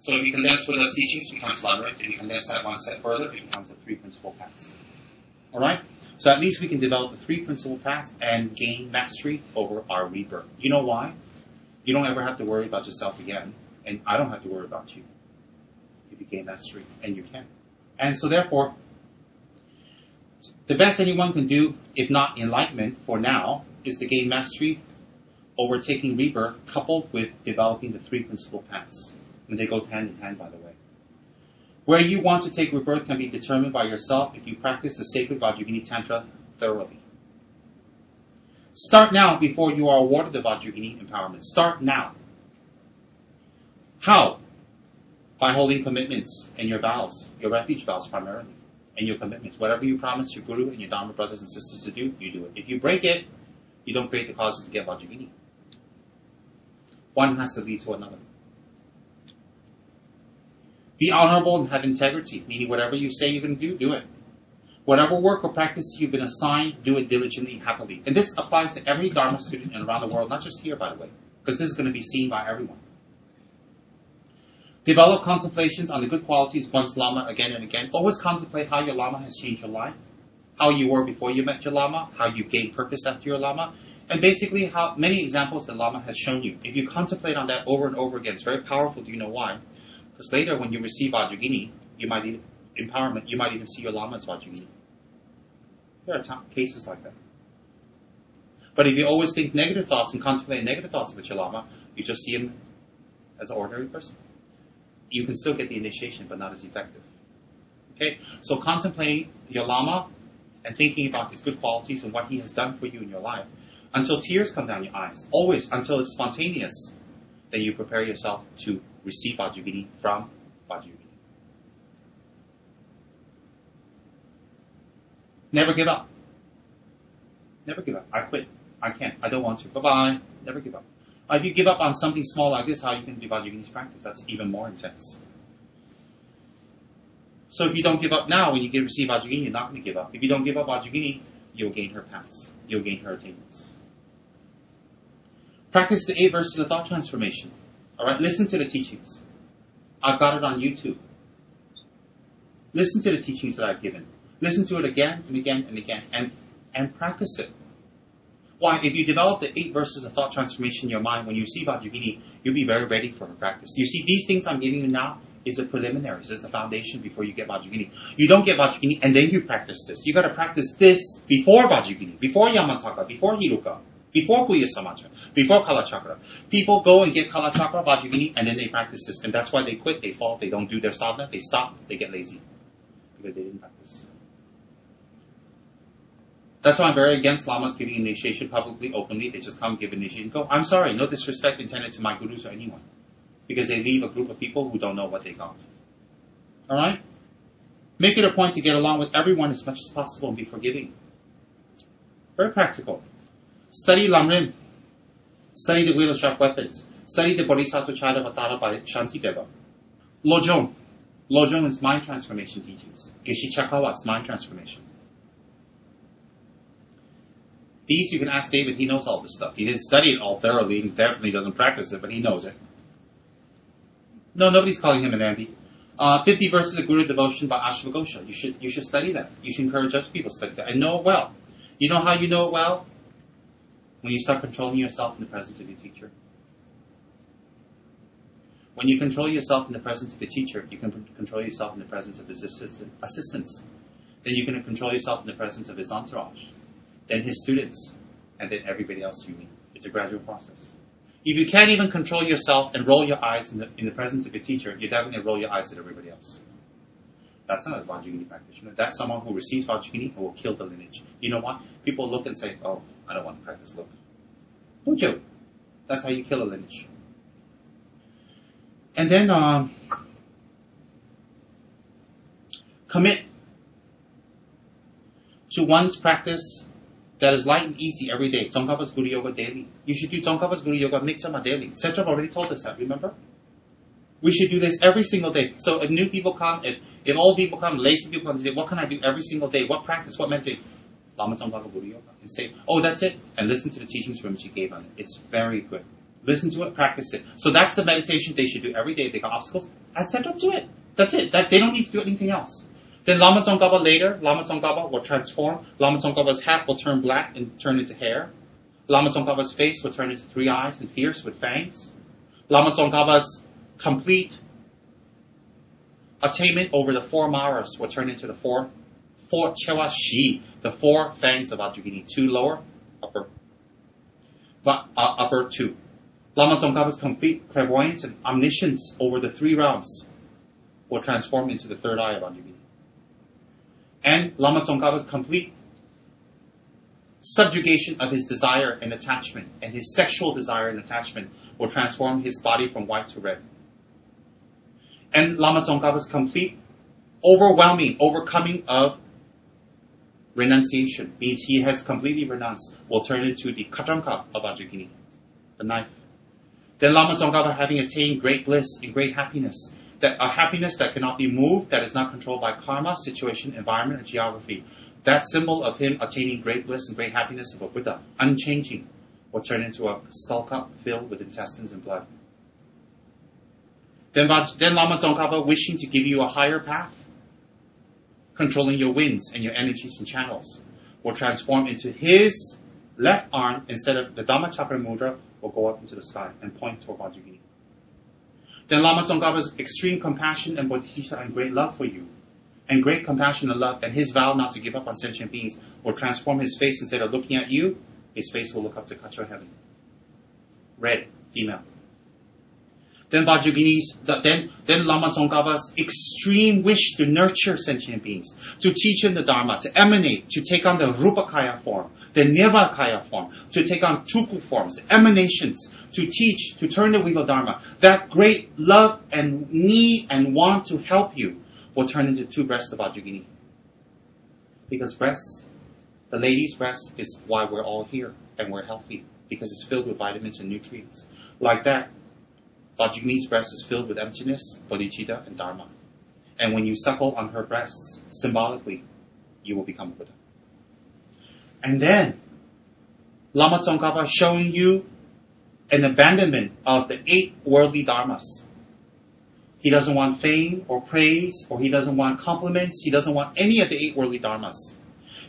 So if you condense Buddha's teachings, it becomes Lamrim. If you condense that one step further, it becomes the three principal paths. All right. So at least we can develop the three principal paths and gain mastery over our rebirth. You know why? You don't ever have to worry about yourself again, and I don't have to worry about you. If you gain mastery, and you can. And so therefore, the best anyone can do, if not enlightenment for now, is to gain mastery over taking rebirth coupled with developing the three principal paths. And they go hand in hand, by the way. Where you want to take rebirth can be determined by yourself if you practice the sacred Vajrayogini Tantra thoroughly. Start now before you are awarded the Vajrayogini empowerment. Start now. How? By holding commitments and your vows, your refuge vows primarily, and your commitments. Whatever you promise your guru and your Dharma brothers and sisters to do, you do it. If you break it, you don't create the causes to get Vajrayogini. One has to lead to another. Be honorable and have integrity, meaning whatever you say you're going to do, do it. Whatever work or practice you've been assigned, do it diligently, happily. And this applies to every Dharma student and around the world, not just here, by the way, because this is going to be seen by everyone. Develop contemplations on the good qualities of one's Lama again and again. Always contemplate how your Lama has changed your life, how you were before you met your Lama, how you gained purpose after your Lama, and basically how many examples the Lama has shown you. If you contemplate on that over and over again, it's very powerful. Do you know why? Because later when you receive Vajrayogini, you might even, empowerment, you might even see your Lama as Vajrayogini. There are t- cases like that. But if you always think negative thoughts and contemplate negative thoughts about your Lama, you just see him as an ordinary person. You can still get the initiation, but not as effective. Okay? So contemplating your Lama and thinking about his good qualities and what he has done for you in your life until tears come down your eyes. Always until it's spontaneous. Then you prepare yourself to receive Vajrayogini from Vajrayogini. Never give up. Never give up. I quit. I can't. I don't want to. Bye bye. Never give up. Uh, if you give up on something small like this, how you can do Vajrayogini's practice? That's even more intense. So if you don't give up now, when you get, receive Vajrayogini, you're not going to give up. If you don't give up Vajrayogini, you'll gain her paths. You'll gain her attainments. Practice the eight verses of thought transformation. All right, listen to the teachings. I've got it on YouTube. Listen to the teachings that I've given. Listen to it again and again and again, and and practice it. Why? If you develop the eight verses of thought transformation in your mind, when you see Vajrayogini, you'll be very ready for practice. You see, these things I'm giving you now is a preliminary. This is the foundation before you get Vajrayogini. You don't get Vajrayogini and then you practice this. You got to practice this before Vajrayogini, before Yamantaka, before Heruka, before Guhya Samaja, before Kalachakra. People go and get Kalachakra, Vajrayogini, and then they practice this. And that's why they quit, they fall, they don't do their sadhana, they stop, they get lazy. Because they didn't practice. That's why I'm very against lamas giving initiation publicly, openly. They just come, give initiation, go. I'm sorry, no disrespect intended to my gurus or anyone. Because they leave a group of people who don't know what they got. Alright? Make it a point to get along with everyone as much as possible and be forgiving. Very practical. Study Lamrim. Study the Wheel of Sharp Weapons. Study the Bodhisattva Charyavatara by Shantideva. Lojong. Lojong is mind transformation teachings. Geshe Chekawa is mind transformation. These you can ask David, he knows all this stuff. He didn't study it all thoroughly, he definitely doesn't practice it, but he knows it. No, nobody's calling him an Andy. Uh, 50 verses of Guru devotion by Ashvaghosha. You should, you should study that. You should encourage other people to study that and know it well. You know how you know it well? When you start controlling yourself in the presence of your teacher. When you control yourself in the presence of a teacher, you can control yourself in the presence of his assistant, assistants. Then you can control yourself in the presence of his entourage then his students, and then everybody else you meet. It's a gradual process. If you can't even control yourself and roll your eyes in the, in the presence of a teacher, you're definitely going to roll your eyes at everybody else. That's not a Vajrayogini practitioner. That's someone who receives Vajrayogini and will kill the lineage. You know what? People look and say, oh, I don't want to practice. Look. Don't you? That's how you kill a lineage. And then, um, commit to one's practice that is light and easy every day. Tsongkhapa's Guru Yoga daily. You should do Tsongkhapa's Guru Yoga Migtsema daily. Setrap already told us that, remember? We should do this every single day. So if new people come, if, if old people come, lazy people come, they say, what can I do every single day? What practice? What meditation? Lama Tsongkhapa Yoga. And say, oh, that's it. And listen to the teachings from which he gave on it. It's very good. Listen to it, practice it. So that's the meditation they should do every day. If they got obstacles, add center to it. That's it. That they don't need to do anything else. Then Lama Tsongkhapa later, Lama Tsongkhapa will transform. Lama Tsongkhapa's hat will turn black and turn into hair. Lama Tsongkhapa's face will turn into three eyes and fierce with fangs. Lama Tsongkhapa's complete attainment over the four maras will turn into the four, four chewa shi, the four fangs of Vajrayogini. Two lower, upper, but, uh, upper two. Lama Tsongkhapa's complete clairvoyance and omniscience over the three realms will transform into the third eye of Vajrayogini. And Lama Tsongkhapa's complete subjugation of his desire and attachment and his sexual desire and attachment will transform his body from white to red. And Lama Tsongkhapa's complete overwhelming overcoming of renunciation means he has completely renounced will turn into the khatvanga of Vajrayogini, the knife. Then Lama Tsongkhapa having attained great bliss and great happiness, that a happiness that cannot be moved, that is not controlled by karma, situation, environment, and geography. That symbol of him attaining great bliss and great happiness of a Buddha, unchanging, will turn into a skull cup filled with intestines and blood. Then, then Lama Tsongkhapa wishing to give you a higher path, controlling your winds and your energies and channels, will transform into his left arm instead of the Dhamma Chakra Mudra will go up into the sky and point toward Vajrayogini. Then Lama Tsongkhapa's extreme compassion and bodhisattva and great love for you, and great compassion and love, and his vow not to give up on sentient beings will transform his face instead of looking at you, his face will look up to Katra heaven. Red, female. Then Vajrayogini's, then, then Lama Tsongkhapa's extreme wish to nurture sentient beings, to teach them the Dharma, to emanate, to take on the Rupakaya form, the Nirmanakaya form, to take on Tulku forms, emanations, to teach, to turn the wheel of Dharma. That great love and need and want to help you will turn into two breasts of Vajrayogini. Because breasts, the lady's breast is why we're all here and we're healthy, because it's filled with vitamins and nutrients. Like that, Vajrayogini's breast is filled with emptiness, bodhicitta, and dharma. And when you suckle on her breasts, symbolically, you will become a Buddha. And then, Lama Tsongkhapa showing you an abandonment of the eight worldly dharmas. He doesn't want fame or praise, or he doesn't want compliments. He doesn't want any of the eight worldly dharmas.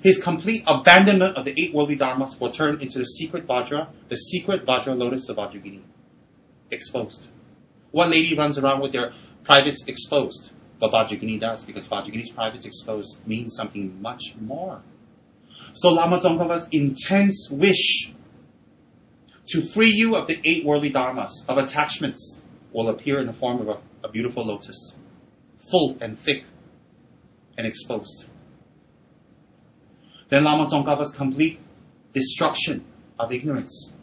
His complete abandonment of the eight worldly dharmas will turn into the secret Vajra, the secret Vajra lotus of Vajrayogini. Exposed. What lady runs around with their privates exposed? But Vajrayogini does, because Vajrayogini's privates exposed means something much more. So Lama Tsongkhapa's intense wish to free you of the eight worldly dharmas, of attachments, will appear in the form of a, a beautiful lotus, full and thick and exposed. Then Lama Tsongkhapa's complete destruction of ignorance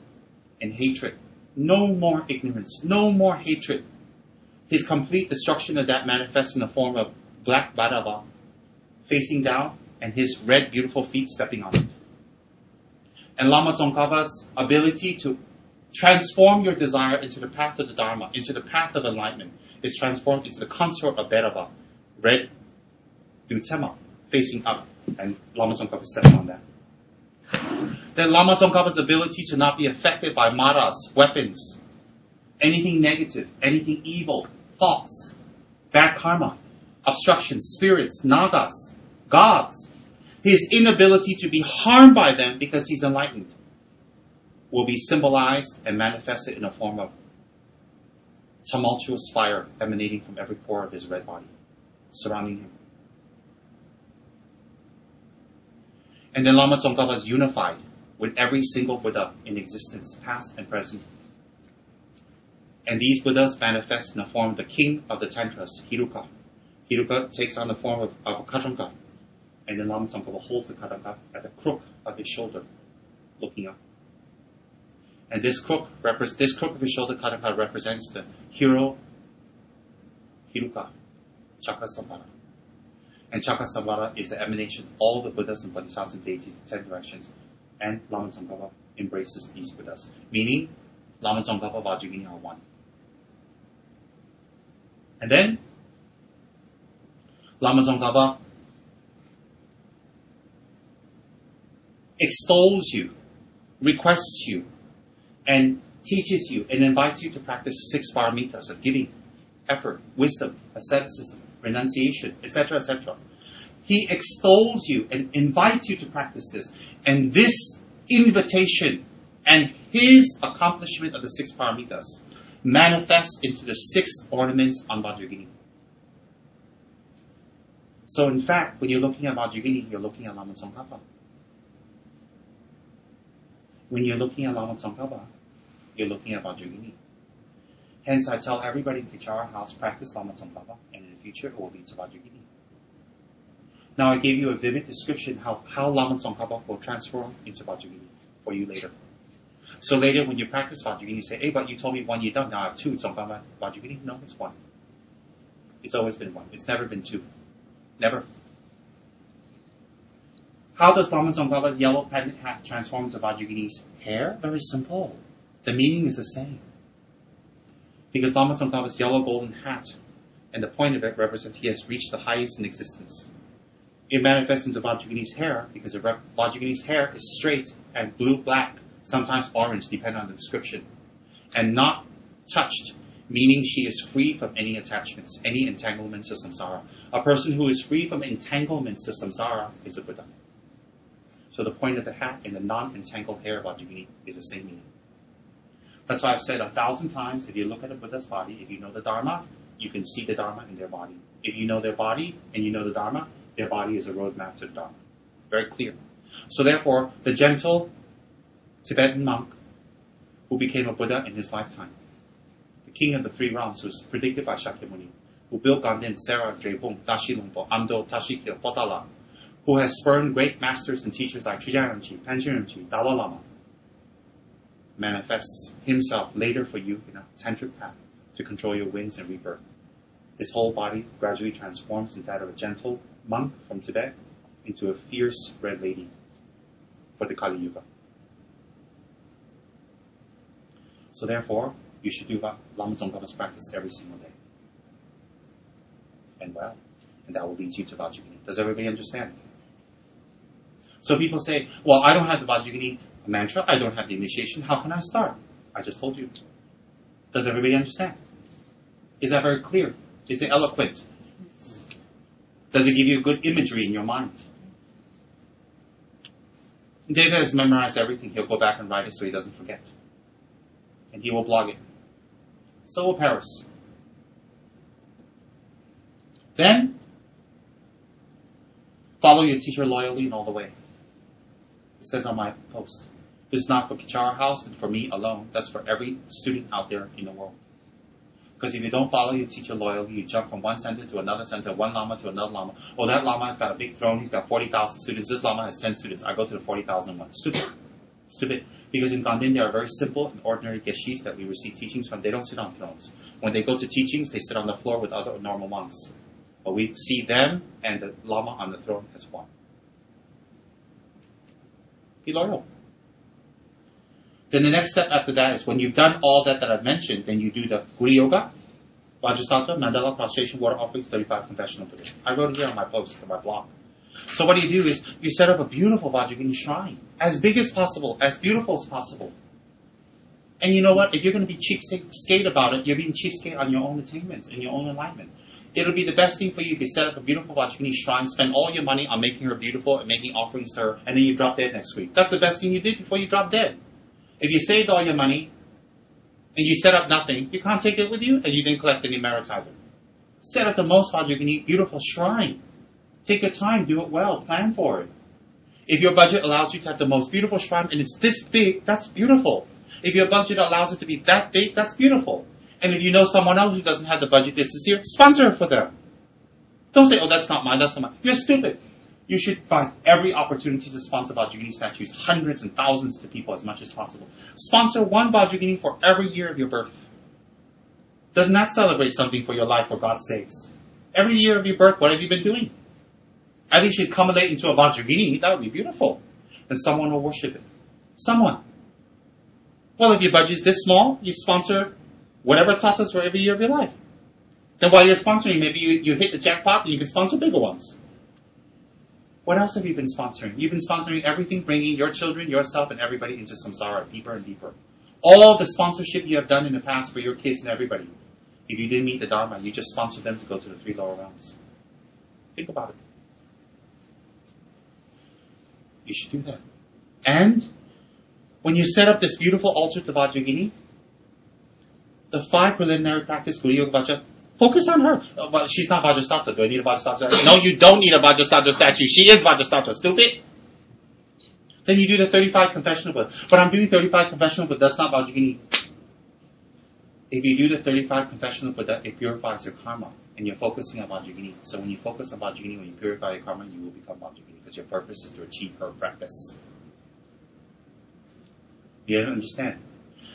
and hatred no more ignorance, no more hatred. His complete destruction of that manifests in the form of black Bhairava facing down and his red beautiful feet stepping on it. And Lama Tsongkhapa's ability to transform your desire into the path of the Dharma, into the path of enlightenment, is transformed into the consort of Bhairava, red Dutsema, facing up, and Lama Tsongkhapa steps on that. Then Lama Tsongkhapa's ability to not be affected by maras, weapons, anything negative, anything evil, thoughts, bad karma, obstructions, spirits, nagas, gods, his inability to be harmed by them because he's enlightened will be symbolized and manifested in a form of tumultuous fire emanating from every pore of his red body, surrounding him. And then Lama Tsongkhapa is unified with every single Buddha in existence, past and present. And these Buddhas manifest in the form of the king of the Tantras, Heruka. Heruka takes on the form of, of a and then Lama Tsongkhapa holds the Khatvanga at the crook of his shoulder, looking up. And this crook, this crook of his shoulder Khatvanga represents the hero Heruka, Chakrasamvara. And Chakrasamvara is the emanation of all the Buddhas and Bodhisattvas and deities, the ten directions, and Lama Tsongkhapa embraces these Buddhas. Meaning, Lama Tsongkhapa Vajrayogini are one. And then, Lama Tsongkhapa extols you, requests you, and teaches you and invites you to practice six paramitas of giving, effort, wisdom, asceticism, renunciation, etc., etc. He extols you and invites you to practice this. And this invitation and his accomplishment of the six paramitas manifests into the six ornaments on Vajrayogini. So in fact, when you're looking at Vajrayogini, you're looking at Lama Tsongkhapa. When you're looking at Lama Tsongkhapa, you're looking at Vajrayogini. Hence, I tell everybody in Kechara House, practice Lama Tsongkhapa, and in the future, it will lead to. Now, I gave you a vivid description how, how Lama Tsongkhapa will transform into Vajrayogini for you later. So later, when you practice Vajrayogini, you say, hey, but you told me one done, now I have two Tsongkhapa Vajrayogini. No, it's one. It's always been one. It's never been two. Never. How does Lama Tsongkhapa's yellow pendant hat transform into Vajrayogini's hair? Very simple. The meaning is the same. Because Lama Tsongkhapa's yellow golden hat and the point of it represents he has reached the highest in existence. It manifests into Vajrayogini's hair because Vajrayogini's hair is straight and blue-black, sometimes orange, depending on the description, and not touched, meaning she is free from any attachments, any entanglements to samsara. A person who is free from entanglements to samsara is a Buddha. So the point of the hat and the non-entangled hair of Vajrayogini is the same meaning. That's why I've said a thousand times, if you look at a Buddha's body, if you know the Dharma, you can see the Dharma in their body. If you know their body and you know the Dharma, their body is a roadmap to the Dharma. Very clear. So therefore, the gentle Tibetan monk who became a Buddha in his lifetime, the king of the three realms who was predicted by Shakyamuni, who built Ganden, Sera, Drepung, Tashi Lhunpo, Amdo, Tashikyil, Potala, who has spurned great masters and teachers like Chujia Rinpoche, Panchen Dalai Lama, manifests himself later for you in a tantric path to control your winds and rebirth. His whole body gradually transforms into that of a gentle monk from Tibet into a fierce red lady for the Kali Yuga. So therefore, you should do Lama Tsongkhapa's practice every single day. And well, and that will lead you to Vajrayogini. Does everybody understand? So people say, well, I don't have the Vajrayogini mantra, I don't have the initiation, how can I start? I just told you. Does everybody understand? Is that very clear? Is it eloquent? Does it give you good imagery in your mind? David has memorized everything. He'll go back and write it so he doesn't forget. And he will blog it. So will Paris. Then, follow your teacher loyally and all the way. It says on my post. This is not for Kechara House and for me alone. That's for every student out there in the world. Because if you don't follow your teacher loyally, you jump from one center to another center, one lama to another lama. Oh, that lama has got a big throne. He's got 40,000 students. This lama has 10 students. I go to the 40,000 one. Stupid. Stupid. Because in Ganden, there are very simple and ordinary geshis that we receive teachings from. They don't sit on thrones. When they go to teachings, they sit on the floor with other normal monks. But we see them and the lama on the throne as one. Be loyal. Then the next step after that is when you've done all that that I've mentioned, then you do the Guru Yoga, Vajrasattva, Mandala, prostration, water offerings, 35 confessional Buddhism. I wrote it here on my post, on my blog. So what you do is you set up a beautiful Vajrayogini shrine, as big as possible, as beautiful as possible. And you know what? If you're going to be cheapskate about it, you're being cheapskate on your own attainments and your own enlightenment. It'll be the best thing for you if you set up a beautiful Vajrayogini shrine, spend all your money on making her beautiful and making offerings to her, and then you drop dead next week. That's the best thing you did before you drop dead. If you saved all your money and you set up nothing, you can't take it with you and you didn't collect any merits either. Set up the most Vajrayogini beautiful shrine. Take your time, do it well, plan for it. If your budget allows you to have the most beautiful shrine and it's this big, that's beautiful. If your budget allows it to be that big, that's beautiful. And if you know someone else who doesn't have the budget this year, sponsor it for them. Don't say, oh, that's not mine, that's not mine. You're stupid you should find every opportunity to sponsor Vajrayogini statues, hundreds and thousands to people as much as possible. Sponsor one Vajrayogini for every year of your birth. Doesn't that celebrate something for your life, for God's sakes? Every year of your birth, what have you been doing? At least you'd accumulate into a Vajrayogini, that would be beautiful. And someone will worship it. Someone. Well, if your budget is this small, you sponsor whatever tsatsas for every year of your life. Then while you're sponsoring, maybe you, you hit the jackpot and you can sponsor bigger ones. What else have you been sponsoring? You've been sponsoring everything, bringing your children, yourself, and everybody into samsara deeper and deeper. All the sponsorship you have done in the past for your kids and everybody. If you didn't meet the Dharma, you just sponsored them to go to the three lower realms. Think about it. You should do that. And when you set up this beautiful altar to Vajrayogini, the five preliminary practice, Guru Yoga Vajra, focus on her. Oh, but she's not Vajrasattva. Do I need a Vajrasattva? no, you don't need a Vajrasattva statue. She is Vajrasattva. Stupid. Then you do the 35 confessional. But I'm doing 35 confessional Buddha. That's not Vajrayogini. If you do the 35 confessional Buddha, it purifies your karma. And you're focusing on Vajrayogini. So when you focus on Vajrayogini, when you purify your karma, you will become Vajrayogini. Because your purpose is to achieve her practice. You understand?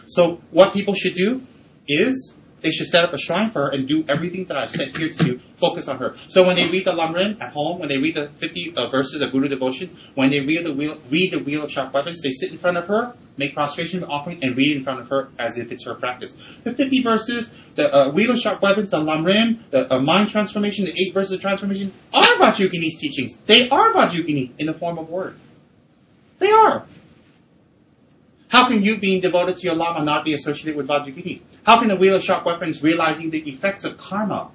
So what people should do is they should set up a shrine for her and do everything that I've said here to do. Focus on her. So when they read the Lamrim at home, when they read the 50 uh, verses of Guru devotion, when they read the wheel, read the wheel of sharp weapons, they sit in front of her, make prostration offering, and read in front of her as if it's her practice. The 50 verses, the uh, wheel of sharp weapons, the Lamrim, the uh, mind transformation, the eight verses of transformation, are Vajrayogini's teachings. They are Vajrayogini in the form of word. They are. How can you, being devoted to your Lama, not be associated with Vajrayogini? How can the wheel of sharp weapons realizing the effects of karma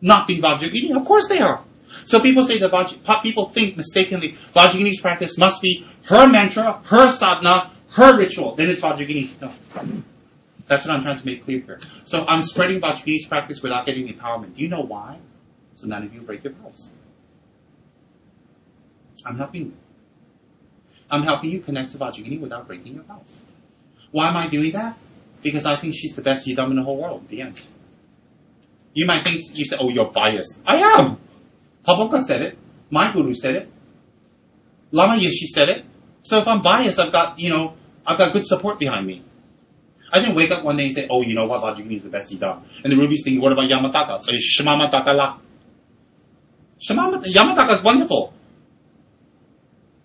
not be Vajrayogini? Of course they are. So people say that Vaj- people think mistakenly Vajrayogini's practice must be her mantra, her sadhana, her ritual. Then it's Vajrayogini. No. That's what I'm trying to make clear here. So I'm spreading Vajrayogini's practice without getting empowerment. Do you know why? So none of you break your vows. I'm helping you. I'm helping you connect to Vajrayogini without breaking your vows. Why am I doing that? Because I think she's the best yidam in the whole world. The end. You might think you say, "Oh, you're biased." I am. Taboka said it. My guru said it. Lama Yeshe said it. So if I'm biased, I've got you know I've got good support behind me. I didn't wake up one day and say, "Oh, you know what? Vajrayogini is the best yidam." And the ruby's thinking, "What about Yamantaka?" So Shamamataka la. Yamantaka is wonderful.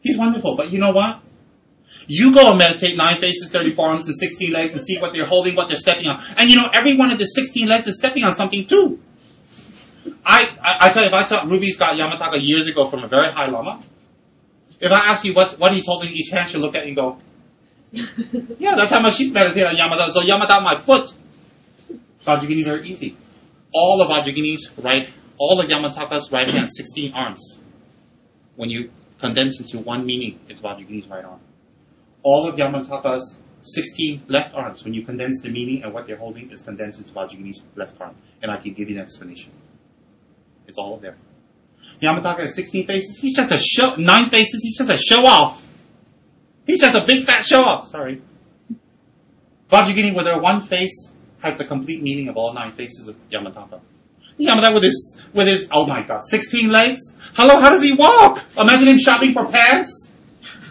He's wonderful, but you know what? You go and meditate nine faces, 34 arms, and 16 legs and see what they're holding, what they're stepping on. And you know, every one of the 16 legs is stepping on something too. I, I, I tell you, if I taught Ruby's got Yamantaka years ago from a very high lama, if I ask you what, what he's holding each hand, she'll look at you and go, yeah, that's how much she's meditating on Yamantaka. So Yamantaka, my foot. Vajrayoginis are easy. All the Vajrayoginis, right, all the Yamantaka's right hand, 16 arms. When you condense into one meaning, it's Vajrayogini's right arm. All of Yamantaka's 16 left arms, when you condense the meaning and what they're holding, is condensed into Vajrayogini's left arm. And I can give you an explanation. It's all there. Yamantaka has 16 faces. He's just a show, nine faces. He's just a show off. He's just a big fat show off. Sorry. Vajrayogini, with her one face, has the complete meaning of all nine faces of Yamantaka. Yamantaka with his, with his, oh my god, 16 legs? Hello, how does he walk? Imagine him shopping for pants.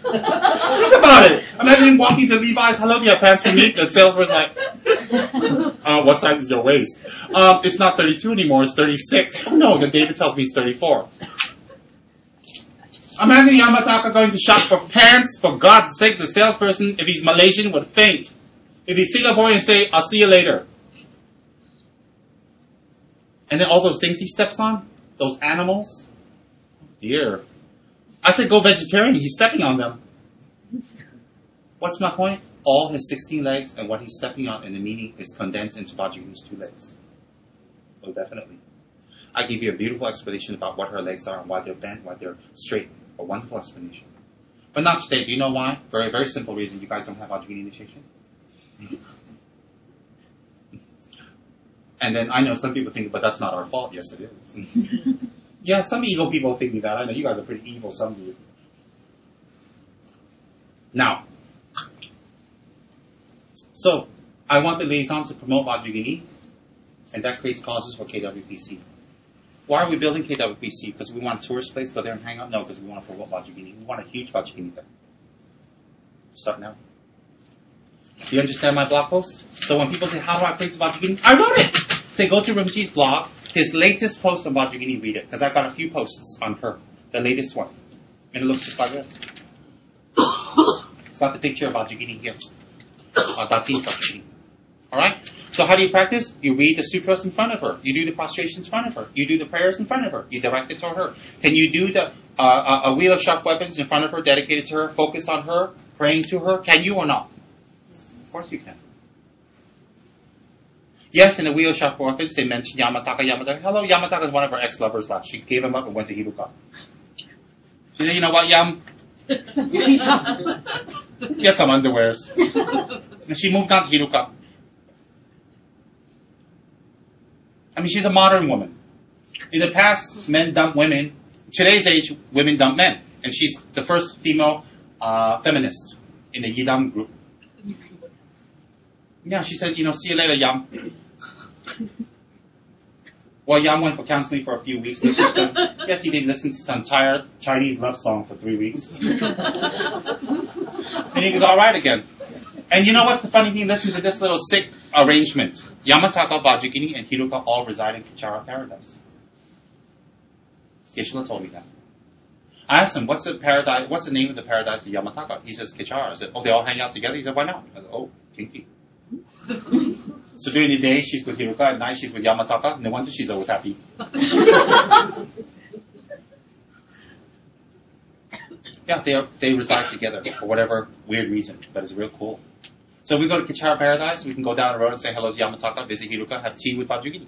Think about it. Imagine him walking to Levi's. Hello, do you have pants for me? The salesperson's like, uh, what size is your waist? Um, it's not 32 anymore, it's 36. Oh no, then David tells me it's 34. Imagine Yamantaka going to shop for pants. For God's sake, the salesperson, if he's Malaysian, would faint. If he's Singaporean, say, I'll see you later. And then all those things he steps on, those animals, dear. I said go vegetarian, he's stepping on them. What's my point? All his 16 legs and what he's stepping on in the meaning is condensed into Vajrayogini's two legs. Oh, definitely. I gave you a beautiful explanation about what her legs are and why they're bent, why they're straight. A wonderful explanation. But not today. Do you know why? Very, very simple reason you guys don't have Vajrayogini initiation. And then I know some people think, but that's not our fault. Yes, it is. yeah, some evil people think that. I know you guys are pretty evil, some of you. Now, so I want the liaison to promote Vajrayogini, and that creates causes for KWPC. Why are we building KWPC? Because we want a tourist place, go there and hang out? No, because we want to promote Vajrayogini. We want a huge Vajrayogini there. Start now. Do you understand my blog post? So when people say, how do I praise Vajrayogini? I wrote it! Say, go to Rinpoche's blog, his latest post on Vajrayogini, read it. Because I've got a few posts on her. The latest one. And it looks just like this. it's got the picture of Vajrayogini here. Uh, Datsin's Vajrayogini. Alright? So how do you practice? You read the sutras in front of her. You do the prostrations in front of her. You do the prayers in front of her. You direct it to her. Can you do the uh, a wheel of sharp weapons in front of her, dedicated to her, focused on her, praying to her? Can you or not? Of course you can. Yes, in the Wheel Sharp Weapons, they mentioned Yamantaka. Yamantaka, hello, Yamantaka is one of her ex-lovers left. She gave him up and went to Heruka. She said, you know what, Yam? Get some underwears. And she moved on to Heruka. I mean, she's a modern woman. In the past, men dump women. Today's age, women dump men. And she's the first female uh, feminist in the Yidam group. Yeah, she said, you know, see you later, Yam. Well, Yam went for counseling for a few weeks. This was the- yes, he didn't listen to some entire Chinese love song for three weeks. and he was alright again. And you know what's the funny thing? Listen to this little sick arrangement. Yamantaka, Vajrayogini, and Heruka all reside in Kechara Paradise. Geshe-la told me that. I asked him, what's the paradise, what's the name of the paradise of Yamantaka? He says Kechara. I said, oh, they all hang out together? He said, why not? I said, oh, kinky. So during the day, she's with Heruka, at night, she's with Yamantaka. No wonder she's always happy. Yeah, they, are, they reside together for whatever weird reason, but it's real cool. So we go to Kechara Paradise, we can go down the road and say hello to Yamantaka, visit Heruka, have tea with Vajrayogini.